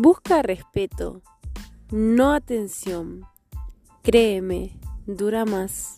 Busca respeto, no atención. Créeme, dura más.